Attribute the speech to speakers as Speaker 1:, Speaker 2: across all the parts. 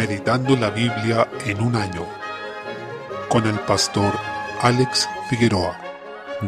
Speaker 1: Meditando la Biblia en un año con el pastor Alex Figueroa.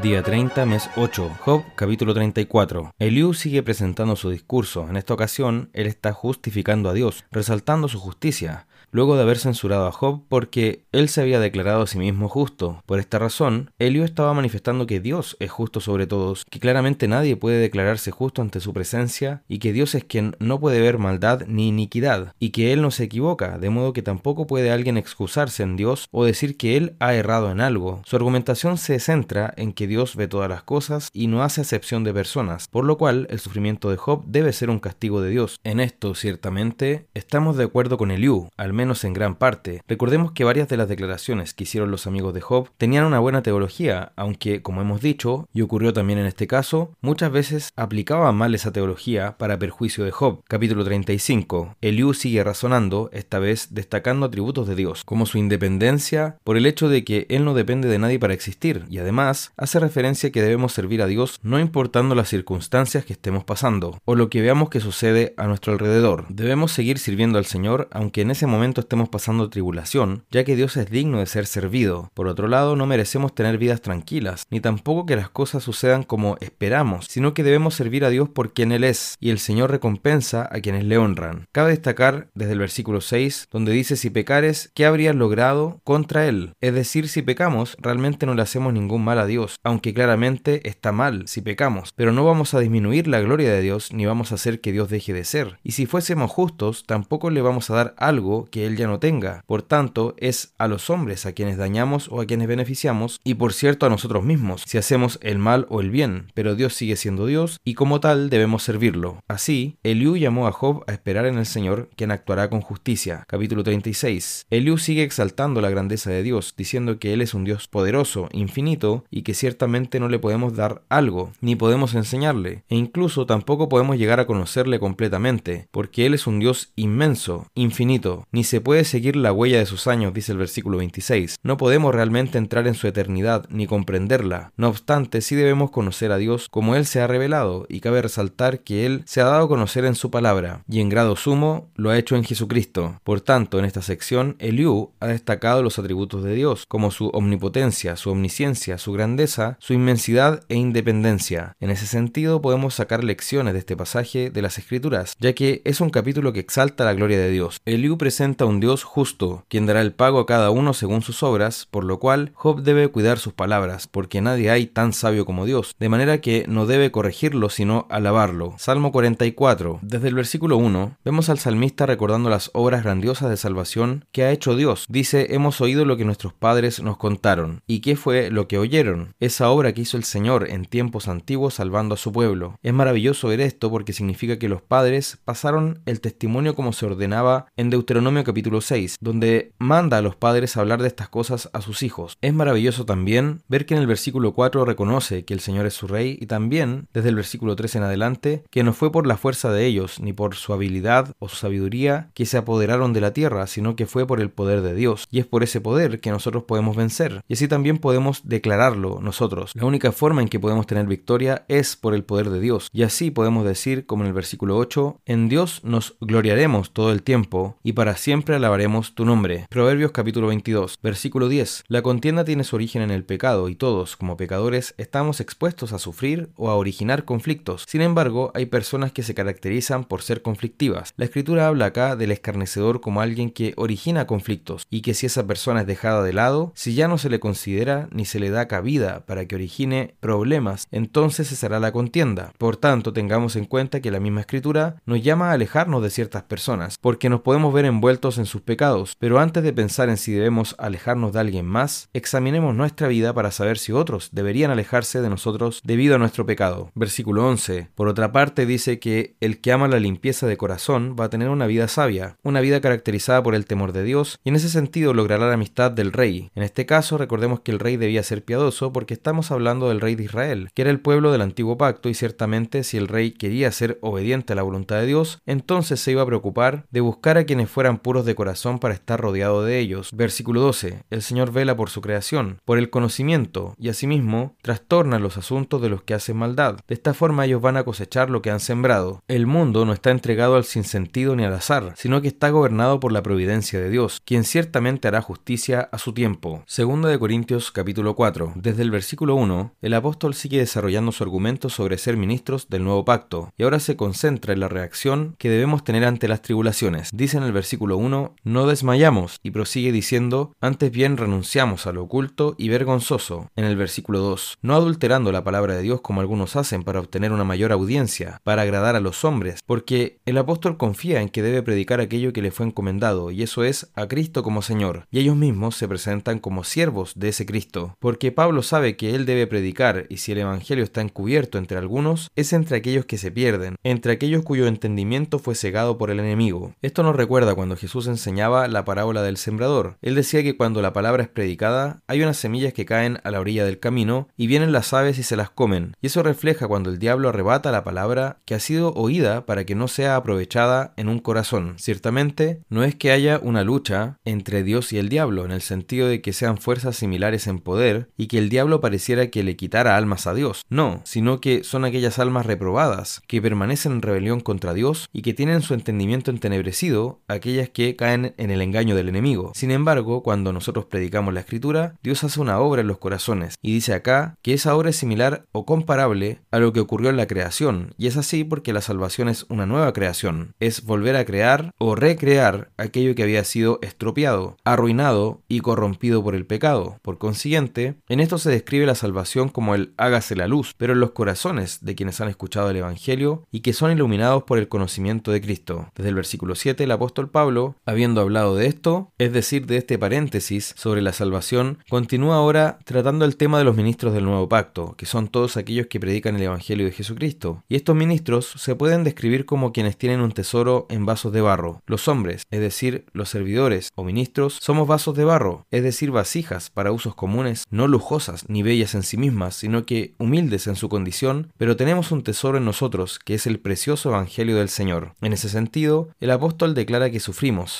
Speaker 2: Día 30, mes 8, Job, capítulo 34. Eliú sigue presentando su discurso. En esta ocasión, él está justificando a Dios, resaltando su justicia luego de haber censurado a Job porque él se había declarado a sí mismo justo. Por esta razón, Elio estaba manifestando que Dios es justo sobre todos, que claramente nadie puede declararse justo ante su presencia y que Dios es quien no puede ver maldad ni iniquidad, y que Él no se equivoca, de modo que tampoco puede alguien excusarse en Dios o decir que Él ha errado en algo. Su argumentación se centra en que Dios ve todas las cosas y no hace excepción de personas, por lo cual el sufrimiento de Job debe ser un castigo de Dios. En esto, ciertamente, estamos de acuerdo con Eliú, menos menos en gran parte. Recordemos que varias de las declaraciones que hicieron los amigos de Job tenían una buena teología, aunque, como hemos dicho, y ocurrió también en este caso, muchas veces aplicaban mal esa teología para perjuicio de Job. Capítulo 35. Eliú sigue razonando, esta vez destacando atributos de Dios, como su independencia, por el hecho de que Él no depende de nadie para existir, y además hace referencia que debemos servir a Dios no importando las circunstancias que estemos pasando, o lo que veamos que sucede a nuestro alrededor. Debemos seguir sirviendo al Señor, aunque en ese momento estemos pasando tribulación, ya que Dios es digno de ser servido. Por otro lado, no merecemos tener vidas tranquilas, ni tampoco que las cosas sucedan como esperamos, sino que debemos servir a Dios por quien Él es, y el Señor recompensa a quienes le honran. Cabe destacar desde el versículo 6, donde dice si pecares, ¿qué habrías logrado contra Él? Es decir, si pecamos, realmente no le hacemos ningún mal a Dios, aunque claramente está mal si pecamos, pero no vamos a disminuir la gloria de Dios, ni vamos a hacer que Dios deje de ser. Y si fuésemos justos, tampoco le vamos a dar algo que él ya no tenga. Por tanto, es a los hombres a quienes dañamos o a quienes beneficiamos, y por cierto a nosotros mismos, si hacemos el mal o el bien. Pero Dios sigue siendo Dios, y como tal debemos servirlo. Así, Eliú llamó a Job a esperar en el Señor, quien actuará con justicia. Capítulo 36. Eliú sigue exaltando la grandeza de Dios, diciendo que Él es un Dios poderoso, infinito, y que ciertamente no le podemos dar algo, ni podemos enseñarle, e incluso tampoco podemos llegar a conocerle completamente, porque Él es un Dios inmenso, infinito, ni se puede seguir la huella de sus años, dice el versículo 26. No podemos realmente entrar en su eternidad ni comprenderla. No obstante, sí debemos conocer a Dios como Él se ha revelado, y cabe resaltar que Él se ha dado a conocer en su palabra, y en grado sumo lo ha hecho en Jesucristo. Por tanto, en esta sección, Eliú ha destacado los atributos de Dios, como su omnipotencia, su omnisciencia, su grandeza, su inmensidad e independencia. En ese sentido, podemos sacar lecciones de este pasaje de las Escrituras, ya que es un capítulo que exalta la gloria de Dios. Eliú presenta un Dios justo, quien dará el pago a cada uno según sus obras, por lo cual Job debe cuidar sus palabras, porque nadie hay tan sabio como Dios, de manera que no debe corregirlo sino alabarlo. Salmo 44. Desde el versículo 1 vemos al salmista recordando las obras grandiosas de salvación que ha hecho Dios. Dice, hemos oído lo que nuestros padres nos contaron. ¿Y qué fue lo que oyeron? Esa obra que hizo el Señor en tiempos antiguos salvando a su pueblo. Es maravilloso ver esto porque significa que los padres pasaron el testimonio como se ordenaba en Deuteronomio capítulo 6, donde manda a los padres hablar de estas cosas a sus hijos. Es maravilloso también ver que en el versículo 4 reconoce que el Señor es su rey y también, desde el versículo 3 en adelante, que no fue por la fuerza de ellos, ni por su habilidad o su sabiduría que se apoderaron de la tierra, sino que fue por el poder de Dios. Y es por ese poder que nosotros podemos vencer. Y así también podemos declararlo nosotros. La única forma en que podemos tener victoria es por el poder de Dios. Y así podemos decir, como en el versículo 8, en Dios nos gloriaremos todo el tiempo y para siempre alabaremos tu nombre. Proverbios capítulo 22, versículo 10. La contienda tiene su origen en el pecado y todos, como pecadores, estamos expuestos a sufrir o a originar conflictos. Sin embargo, hay personas que se caracterizan por ser conflictivas. La escritura habla acá del escarnecedor como alguien que origina conflictos y que si esa persona es dejada de lado, si ya no se le considera ni se le da cabida para que origine problemas, entonces cesará la contienda. Por tanto, tengamos en cuenta que la misma escritura nos llama a alejarnos de ciertas personas, porque nos podemos ver envueltos en sus pecados, pero antes de pensar en si debemos alejarnos de alguien más, examinemos nuestra vida para saber si otros deberían alejarse de nosotros debido a nuestro pecado. Versículo 11. Por otra parte dice que el que ama la limpieza de corazón va a tener una vida sabia, una vida caracterizada por el temor de Dios, y en ese sentido logrará la amistad del rey. En este caso recordemos que el rey debía ser piadoso porque que estamos hablando del rey de Israel, que era el pueblo del antiguo pacto y ciertamente si el rey quería ser obediente a la voluntad de Dios, entonces se iba a preocupar de buscar a quienes fueran puros de corazón para estar rodeado de ellos. Versículo 12. El Señor vela por su creación, por el conocimiento, y asimismo trastorna los asuntos de los que hacen maldad. De esta forma ellos van a cosechar lo que han sembrado. El mundo no está entregado al sinsentido ni al azar, sino que está gobernado por la providencia de Dios, quien ciertamente hará justicia a su tiempo. Segunda de Corintios capítulo 4. Desde el versículo 1, el apóstol sigue desarrollando su argumento sobre ser ministros del nuevo pacto, y ahora se concentra en la reacción que debemos tener ante las tribulaciones. Dice en el versículo 1, no desmayamos, y prosigue diciendo, antes bien renunciamos a lo oculto y vergonzoso. En el versículo 2, no adulterando la palabra de Dios como algunos hacen para obtener una mayor audiencia, para agradar a los hombres, porque el apóstol confía en que debe predicar aquello que le fue encomendado, y eso es a Cristo como Señor, y ellos mismos se presentan como siervos de ese Cristo, porque Pablo sabe que él debe predicar, y si el Evangelio está encubierto entre algunos, es entre aquellos que se pierden, entre aquellos cuyo entendimiento fue cegado por el enemigo. Esto nos recuerda cuando Jesús enseñaba la parábola del sembrador. Él decía que cuando la palabra es predicada, hay unas semillas que caen a la orilla del camino, y vienen las aves y se las comen, y eso refleja cuando el diablo arrebata la palabra que ha sido oída para que no sea aprovechada en un corazón. Ciertamente, no es que haya una lucha entre Dios y el diablo, en el sentido de que sean fuerzas similares en poder y que el diablo pareciera que le quitara almas a Dios. No, sino que son aquellas almas reprobadas, que permanecen en rebelión contra Dios y que tienen su entendimiento entenebrecido, aquellas que caen en el engaño del enemigo. Sin embargo, cuando nosotros predicamos la escritura, Dios hace una obra en los corazones y dice acá que esa obra es similar o comparable a lo que ocurrió en la creación, y es así porque la salvación es una nueva creación, es volver a crear o recrear aquello que había sido estropeado, arruinado y corrompido por el pecado. Por consiguiente, en esto se describe la salvación como el hágase la luz, pero en los corazones de quienes han escuchado el Evangelio y que son iluminados por el conocimiento de Cristo. Desde el versículo 7, el apóstol Pablo, habiendo hablado de esto, es decir, de este paréntesis sobre la salvación, continúa ahora tratando el tema de los ministros del nuevo pacto, que son todos aquellos que predican el Evangelio de Jesucristo. Y estos ministros se pueden describir como quienes tienen un tesoro en vasos de barro. Los hombres, es decir, los servidores o ministros, somos vasos de barro, es decir, vasijas para usos comunes, no lujosas ni bellas en sí mismas, sino que humildes en su condición, pero tenemos un tesoro en nosotros, que es el precioso Evangelio del Señor. En ese sentido, el apóstol declara que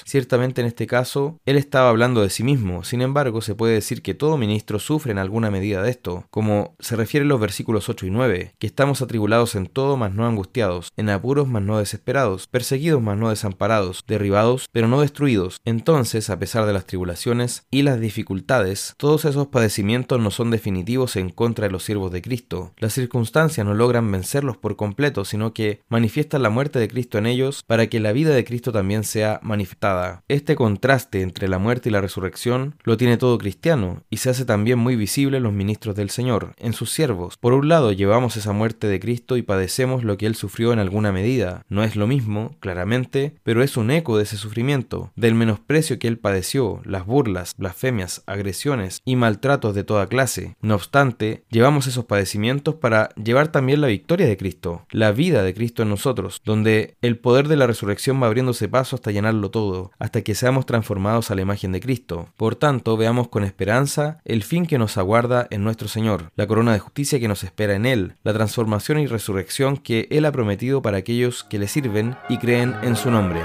Speaker 2: Ciertamente en este caso, él estaba hablando de sí mismo, sin embargo, se puede decir que todo ministro sufre en alguna medida de esto, como se refiere en los versículos 8 y 9, que estamos atribulados en todo, mas no angustiados, en apuros, mas no desesperados, perseguidos, mas no desamparados, derribados, pero no destruidos. Entonces, a pesar de las tribulaciones y las dificultades, todos esos padecimientos no son definitivos en contra de los siervos de Cristo. Las circunstancias no logran vencerlos por completo, sino que manifiestan la muerte de Cristo en ellos para que la vida de Cristo también sea. Este contraste entre la muerte y la resurrección lo tiene todo cristiano y se hace también muy visible en los ministros del Señor, en sus siervos. Por un lado, llevamos esa muerte de Cristo y padecemos lo que Él sufrió en alguna medida. No es lo mismo, claramente, pero es un eco de ese sufrimiento, del menosprecio que Él padeció, las burlas, blasfemias, agresiones y maltratos de toda clase. No obstante, llevamos esos padecimientos para llevar también la victoria de Cristo, la vida de Cristo en nosotros, donde el poder de la resurrección va abriéndose paso hasta llenarlo todo, hasta que seamos transformados a la imagen de Cristo. Por tanto, veamos con esperanza el fin que nos aguarda en nuestro Señor, la corona de justicia que nos espera en Él, la transformación y resurrección que Él ha prometido para aquellos que le sirven y creen en su nombre.